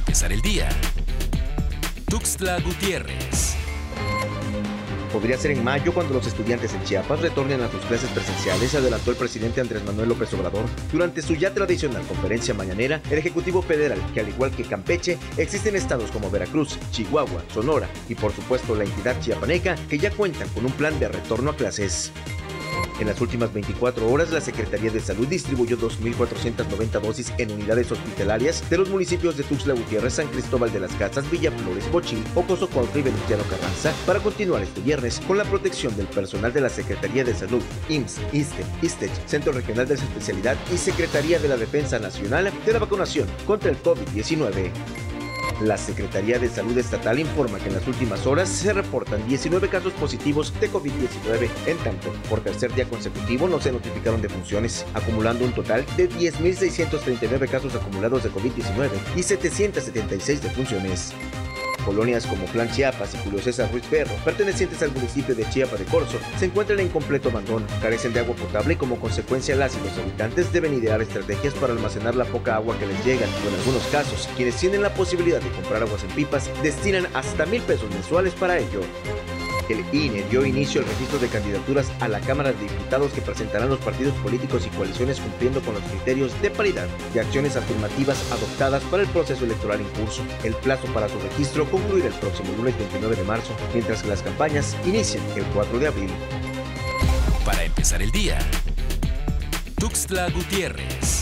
empezar el día. Tuxtla Gutiérrez. Podría ser en mayo cuando los estudiantes en Chiapas retornen a sus clases presenciales, adelantó el presidente Andrés Manuel López Obrador. Durante su ya tradicional conferencia mañanera, el Ejecutivo Federal, que al igual que Campeche, existen estados como Veracruz, Chihuahua, Sonora y por supuesto la entidad chiapaneca, que ya cuentan con un plan de retorno a clases. En las últimas 24 horas, la Secretaría de Salud distribuyó 2.490 dosis en unidades hospitalarias de los municipios de Tuxtla Gutiérrez, San Cristóbal de las Casas, Villaflores, Bochil, Ocoso, Cuautla y Venustiano Carranza para continuar este viernes con la protección del personal de la Secretaría de Salud, IMSS, ISTE, ISTECH, Centro Regional de Especialidad y Secretaría de la Defensa Nacional de la vacunación contra el COVID-19. La Secretaría de Salud Estatal informa que en las últimas horas se reportan 19 casos positivos de COVID-19. En tanto, por tercer día consecutivo no se notificaron defunciones, acumulando un total de 10.639 casos acumulados de COVID-19 y 776 defunciones. Colonias como Plan Chiapas y Julio César Ruiz Ferro, pertenecientes al municipio de Chiapa de Corzo, se encuentran en completo abandono, carecen de agua potable y como consecuencia las y los habitantes deben idear estrategias para almacenar la poca agua que les llega. O en algunos casos, quienes tienen la posibilidad de comprar aguas en pipas destinan hasta mil pesos mensuales para ello el INE dio inicio al registro de candidaturas a la Cámara de Diputados que presentarán los partidos políticos y coaliciones cumpliendo con los criterios de paridad y acciones afirmativas adoptadas para el proceso electoral en curso. El plazo para su registro concluirá el próximo lunes 29 de marzo, mientras que las campañas inician el 4 de abril. Para empezar el día, Tuxtla Gutiérrez.